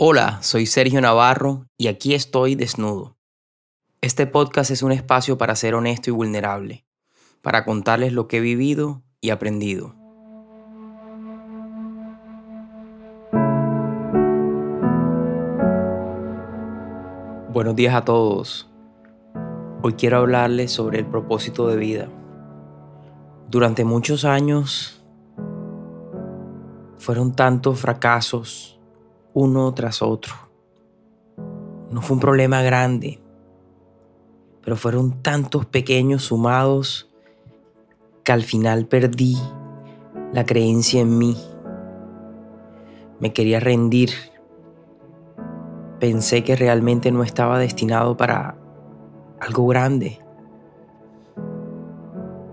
Hola, soy Sergio Navarro y aquí estoy desnudo. Este podcast es un espacio para ser honesto y vulnerable, para contarles lo que he vivido y aprendido. Buenos días a todos. Hoy quiero hablarles sobre el propósito de vida. Durante muchos años fueron tantos fracasos, uno tras otro. No fue un problema grande, pero fueron tantos pequeños sumados que al final perdí la creencia en mí. Me quería rendir. Pensé que realmente no estaba destinado para algo grande,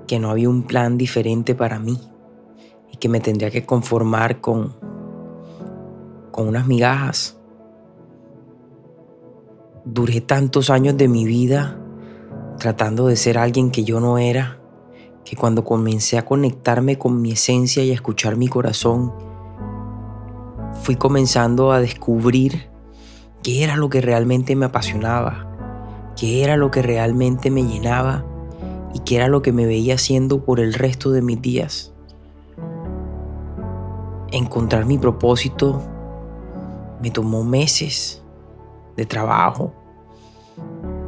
que no había un plan diferente para mí y que me tendría que conformar con con unas migajas. Duré tantos años de mi vida tratando de ser alguien que yo no era, que cuando comencé a conectarme con mi esencia y a escuchar mi corazón, fui comenzando a descubrir qué era lo que realmente me apasionaba, qué era lo que realmente me llenaba y qué era lo que me veía haciendo por el resto de mis días. Encontrar mi propósito me tomó meses de trabajo,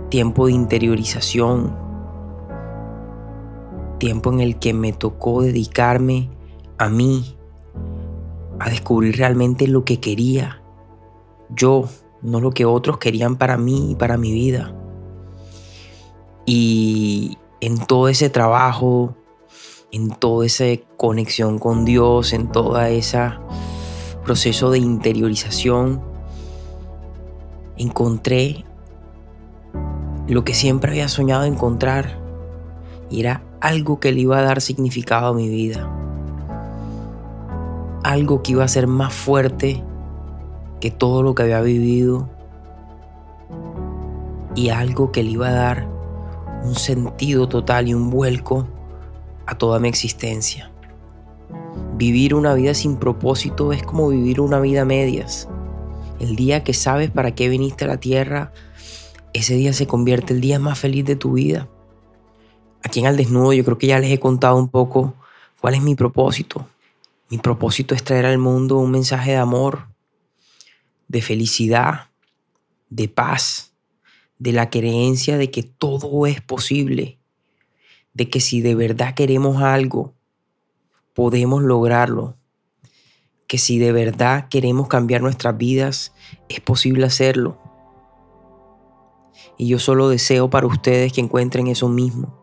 tiempo de interiorización, tiempo en el que me tocó dedicarme a mí, a descubrir realmente lo que quería, yo, no lo que otros querían para mí y para mi vida. Y en todo ese trabajo, en toda esa conexión con Dios, en toda esa proceso de interiorización, encontré lo que siempre había soñado encontrar y era algo que le iba a dar significado a mi vida. Algo que iba a ser más fuerte que todo lo que había vivido y algo que le iba a dar un sentido total y un vuelco a toda mi existencia. Vivir una vida sin propósito es como vivir una vida a medias. El día que sabes para qué viniste a la tierra, ese día se convierte el día más feliz de tu vida. Aquí en Al Desnudo yo creo que ya les he contado un poco cuál es mi propósito. Mi propósito es traer al mundo un mensaje de amor, de felicidad, de paz, de la creencia de que todo es posible, de que si de verdad queremos algo, podemos lograrlo. Que si de verdad queremos cambiar nuestras vidas, es posible hacerlo. Y yo solo deseo para ustedes que encuentren eso mismo.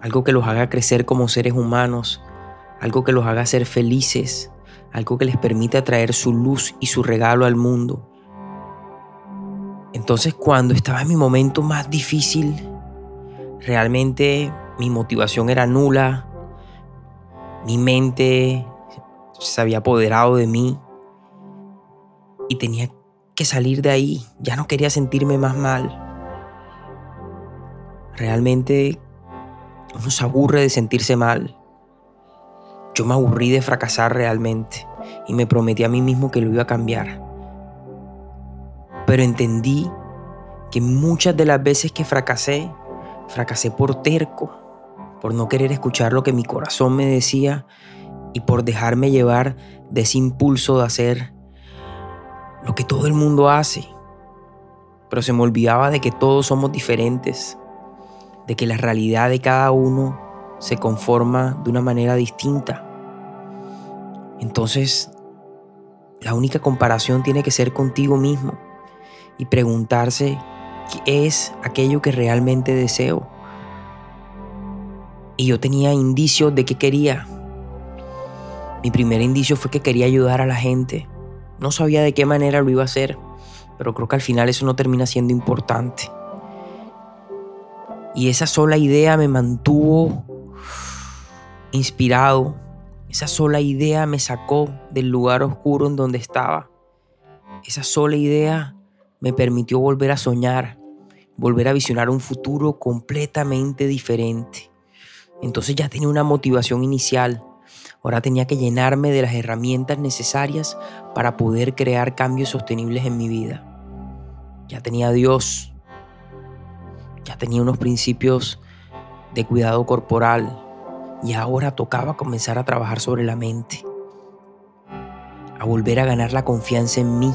Algo que los haga crecer como seres humanos, algo que los haga ser felices, algo que les permita traer su luz y su regalo al mundo. Entonces cuando estaba en mi momento más difícil, realmente mi motivación era nula, mi mente se había apoderado de mí y tenía que salir de ahí. Ya no quería sentirme más mal. Realmente uno se aburre de sentirse mal. Yo me aburrí de fracasar realmente y me prometí a mí mismo que lo iba a cambiar. Pero entendí que muchas de las veces que fracasé, fracasé por terco por no querer escuchar lo que mi corazón me decía y por dejarme llevar de ese impulso de hacer lo que todo el mundo hace. Pero se me olvidaba de que todos somos diferentes, de que la realidad de cada uno se conforma de una manera distinta. Entonces, la única comparación tiene que ser contigo mismo y preguntarse qué es aquello que realmente deseo y yo tenía indicios de que quería. Mi primer indicio fue que quería ayudar a la gente. No sabía de qué manera lo iba a hacer, pero creo que al final eso no termina siendo importante. Y esa sola idea me mantuvo inspirado. Esa sola idea me sacó del lugar oscuro en donde estaba. Esa sola idea me permitió volver a soñar, volver a visionar un futuro completamente diferente. Entonces ya tenía una motivación inicial Ahora tenía que llenarme de las herramientas necesarias para poder crear cambios sostenibles en mi vida. Ya tenía Dios, ya tenía unos principios de cuidado corporal y ahora tocaba comenzar a trabajar sobre la mente, a volver a ganar la confianza en mí.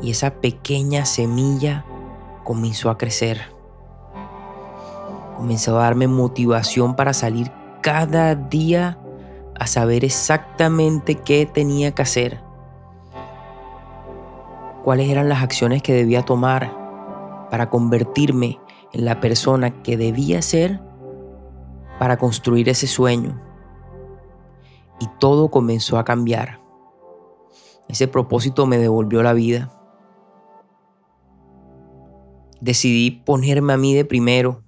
Y esa pequeña semilla comenzó a crecer. Comenzó a darme motivación para salir cada día a saber exactamente qué tenía que hacer, cuáles eran las acciones que debía tomar para convertirme en la persona que debía ser para construir ese sueño. Y todo comenzó a cambiar. Ese propósito me devolvió la vida. Decidí ponerme a mí de primero.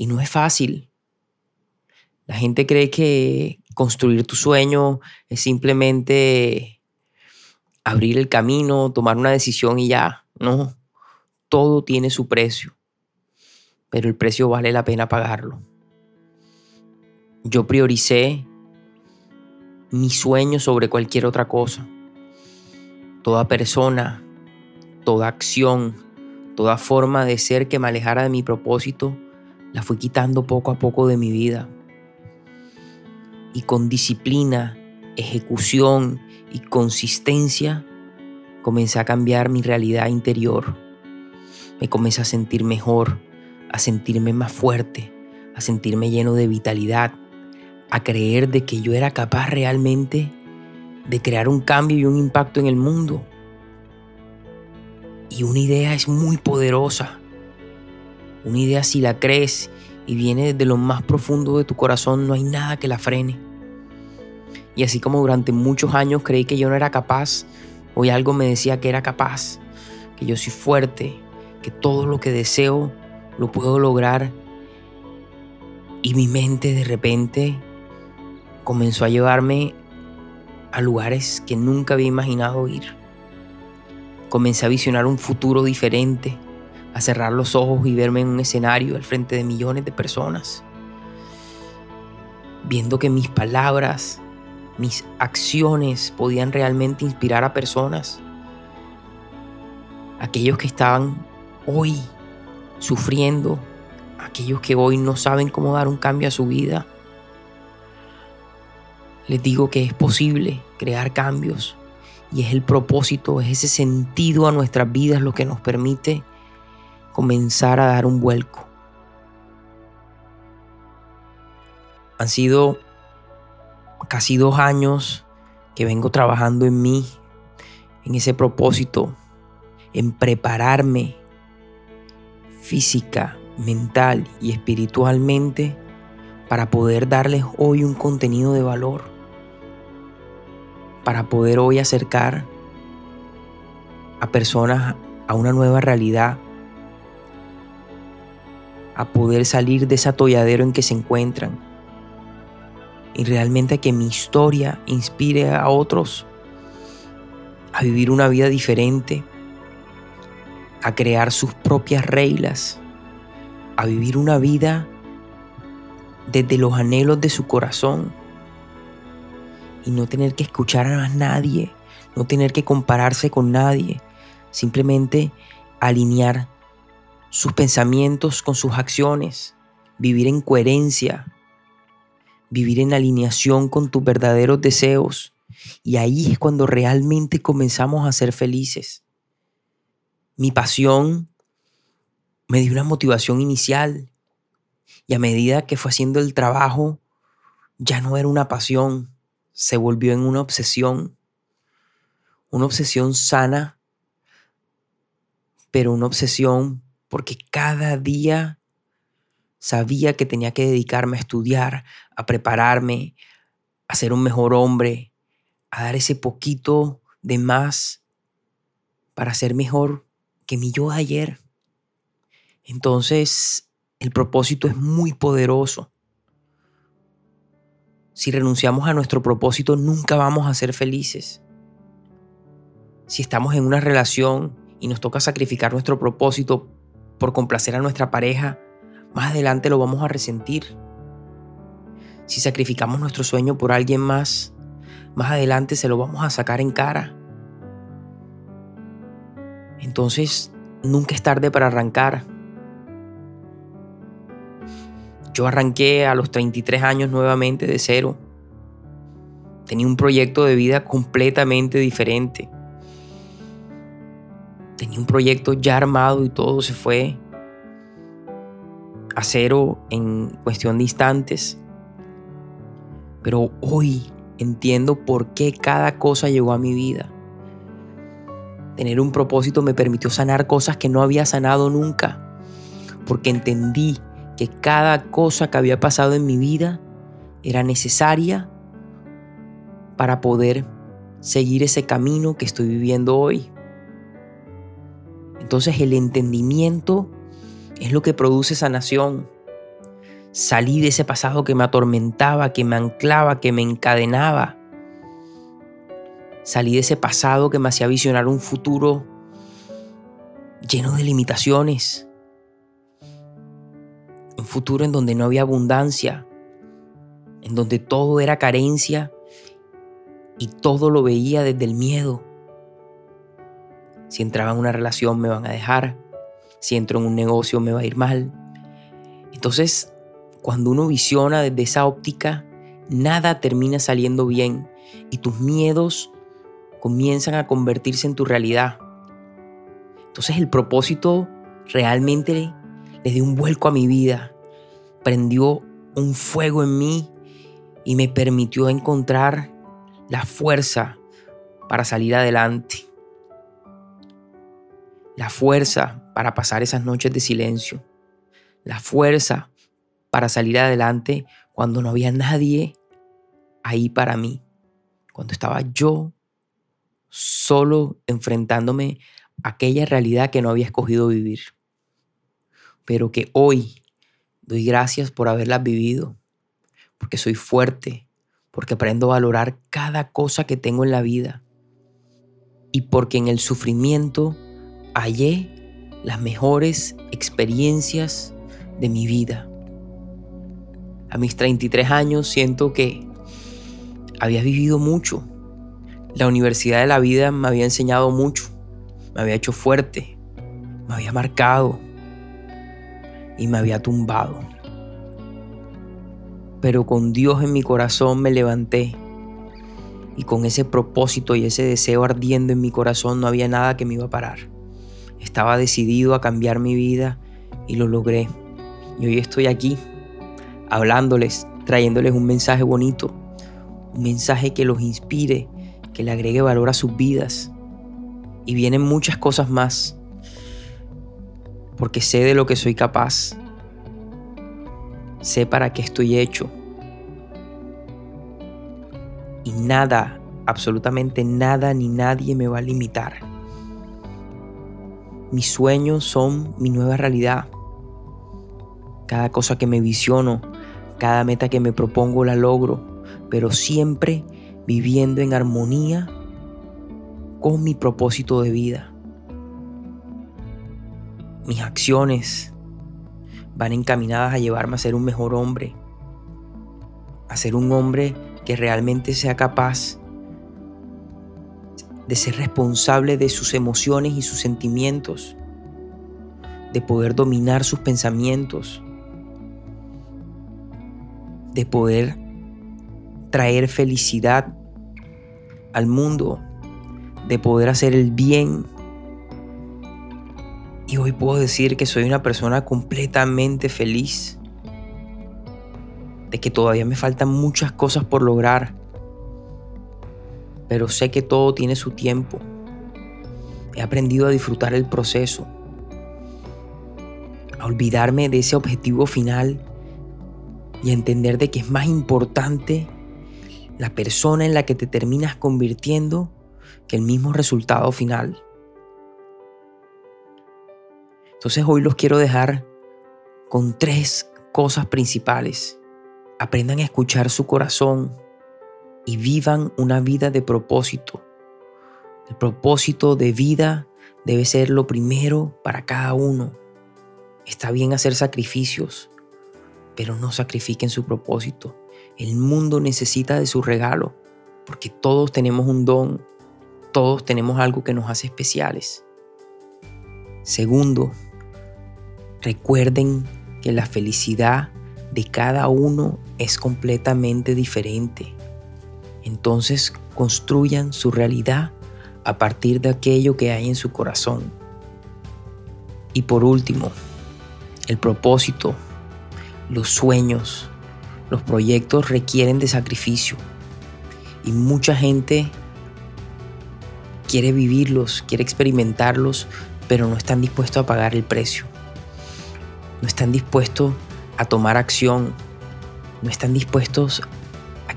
Y no es fácil. La gente cree que construir tu sueño es simplemente abrir el camino, tomar una decisión y ya. No, todo tiene su precio, pero el precio vale la pena pagarlo. Yo prioricé mi sueño sobre cualquier otra cosa. Toda persona, toda acción, toda forma de ser que me alejara de mi propósito, la fui quitando poco a poco de mi vida. Y con disciplina, ejecución y consistencia, comencé a cambiar mi realidad interior me comencé a sentir mejor, a sentirme más fuerte, a sentirme lleno de vitalidad, a creer de que yo era capaz realmente de crear un cambio y un impacto en el mundo. Y una idea es muy poderosa. Una idea si la crees y viene desde lo más profundo de tu corazón, no hay nada que la frene. Y así como durante muchos años creí que yo no era capaz, hoy algo me decía que era capaz, que yo soy fuerte, que todo lo que deseo lo puedo lograr. Y mi mente de repente comenzó a llevarme a lugares que nunca había imaginado ir. Comencé a visionar un futuro diferente, a cerrar los ojos y verme en un escenario al frente de millones de personas, viendo que mis palabras, mis acciones podían realmente inspirar a personas, aquellos que estaban hoy sufriendo, aquellos que hoy no saben cómo dar un cambio a su vida, les digo que es posible crear cambios y es el propósito, es ese sentido a nuestras vidas lo que nos permite comenzar a dar un vuelco. Han sido casi dos años que vengo trabajando en mí, en ese propósito, en prepararme física, mental y espiritualmente para poder darles hoy un contenido de valor, para poder hoy acercar a personas a una nueva realidad, a poder salir de ese atolladero en que se encuentran. Y realmente que mi historia inspire a otros a vivir una vida diferente, a crear sus propias reglas, a vivir una vida desde los anhelos de su corazón. Y no tener que escuchar a nadie, no tener que compararse con nadie, simplemente alinear sus pensamientos con sus acciones, vivir en coherencia, vivir en alineación con tus verdaderos deseos. Y ahí es cuando realmente comenzamos a ser felices. Mi pasión me dio una motivación inicial. Y a medida que fue haciendo el trabajo, ya no era una pasión, se volvió en una obsesión, una obsesión sana, pero una obsesión porque cada día sabía que tenía que dedicarme a estudiar, a prepararme, a ser un mejor hombre, a dar ese poquito de más para ser mejor que mi yo de ayer. Entonces, el propósito es muy poderoso. Si renunciamos a nuestro propósito, nunca vamos a ser felices. Si estamos en una relación y nos toca sacrificar nuestro propósito por complacer a nuestra pareja, más adelante lo vamos a resentir. Si sacrificamos nuestro sueño por alguien más, más adelante se lo vamos a sacar en cara. Entonces, nunca es tarde para arrancar. Yo arranqué a los 33 años nuevamente de cero. Tenía un proyecto de vida completamente diferente. Tenía un proyecto ya armado y todo se fue a cero en cuestión de instantes. Pero hoy entiendo por qué cada cosa llegó a mi vida. Tener un propósito me permitió sanar cosas que no había sanado nunca, porque entendí que cada cosa que había pasado en mi vida era necesaria para poder seguir ese camino que estoy viviendo hoy. Entonces el entendimiento es lo que produce sanación. Salí de ese pasado que me atormentaba, que me anclaba, que me encadenaba. Salí de ese pasado que me hacía visionar un futuro lleno de limitaciones. Un futuro en donde no había abundancia, en donde todo era carencia y todo lo veía desde el miedo. Si entraba en una relación me van a dejar, si entro en un negocio me va a ir mal. Entonces, cuando uno visiona desde esa óptica, nada termina saliendo bien y tus miedos comienzan a convertirse en tu realidad. Entonces el propósito realmente le dio un vuelco a mi vida, prendió un fuego en mí y me permitió encontrar la fuerza para salir adelante. La fuerza para pasar esas noches de silencio. La fuerza para salir adelante cuando no había nadie ahí para mí. Cuando estaba yo solo enfrentándome a aquella realidad que no había escogido vivir. Pero que hoy doy gracias por haberlas vivido, porque soy fuerte, porque aprendo a valorar cada cosa que tengo en la vida y porque en el sufrimiento hallé las mejores experiencias de mi vida. A mis 33 años siento que había vivido mucho, la universidad de la vida me había enseñado mucho, me había hecho fuerte, me había marcado y me había tumbado. Pero con Dios en mi corazón me levanté y con ese propósito y ese deseo ardiendo en mi corazón no había nada que me iba a parar. Estaba decidido a cambiar mi vida y lo logré. Y hoy estoy aquí hablándoles, trayéndoles un mensaje bonito, un mensaje que los inspire, que le agregue valor a sus vidas. Y vienen muchas cosas más, porque sé de lo que soy capaz, sé para qué estoy hecho. Y nada, absolutamente nada ni nadie me va a limitar. Mis sueños son mi nueva realidad. Cada cosa que me visiono, cada meta que me propongo la logro, pero siempre viviendo en armonía con mi propósito de vida. Mis acciones van encaminadas a llevarme a ser un mejor hombre, a ser un hombre que realmente sea capaz de ser responsable de sus emociones y sus sentimientos, de poder dominar sus pensamientos, de poder traer felicidad al mundo, de poder hacer el bien. Y hoy puedo decir que soy una persona completamente feliz, de que todavía me faltan muchas cosas por lograr, pero sé que todo tiene su tiempo. He aprendido a disfrutar el proceso, a olvidarme de ese objetivo final y a entender de que es más importante la persona en la que te terminas convirtiendo que el mismo resultado final. Entonces hoy los quiero dejar con tres cosas principales. Aprendan a escuchar su corazón y vivan una vida de propósito. El propósito de vida debe ser lo primero para cada uno. Está bien hacer sacrificios, pero no sacrifiquen su propósito. El mundo necesita de su regalo, porque todos tenemos un don, todos tenemos algo que nos hace especiales. Segundo, recuerden que la felicidad de cada uno es completamente diferente. Entonces construyan su realidad a partir de aquello que hay en su corazón. Y por último, el propósito, los sueños, los proyectos requieren de sacrificio. Y mucha gente quiere vivirlos, quiere experimentarlos, pero no están dispuestos a pagar el precio. No están dispuestos a tomar acción. No están dispuestos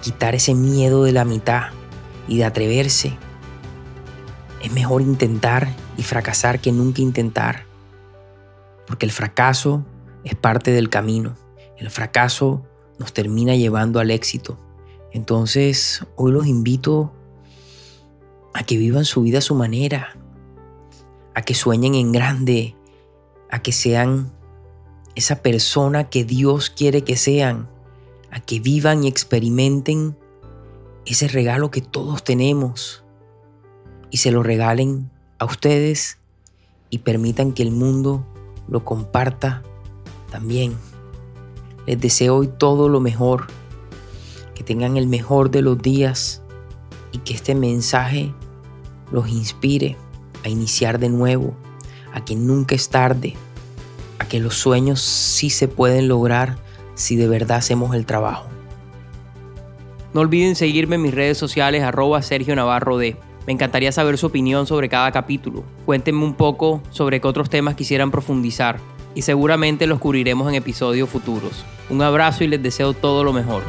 quitar ese miedo de la mitad y de atreverse. Es mejor intentar y fracasar que nunca intentar porque el fracaso es parte del camino. El fracaso nos termina llevando al éxito. Entonces, hoy los invito a que vivan su vida a su manera, a que sueñen en grande, a que sean esa persona que Dios quiere que sean, a que vivan y experimenten ese regalo que todos tenemos y se lo regalen a ustedes y permitan que el mundo lo comparta también. Les deseo hoy todo lo mejor, que tengan el mejor de los días y que este mensaje los inspire a iniciar de nuevo, a que nunca es tarde, a que los sueños sí se pueden lograr si de verdad hacemos el trabajo. No olviden seguirme en mis redes sociales arroba Sergio Navarro D. Me encantaría saber su opinión sobre cada capítulo. Cuéntenme un poco sobre qué otros temas quisieran profundizar y seguramente los cubriremos en episodios futuros. Un abrazo y les deseo todo lo mejor.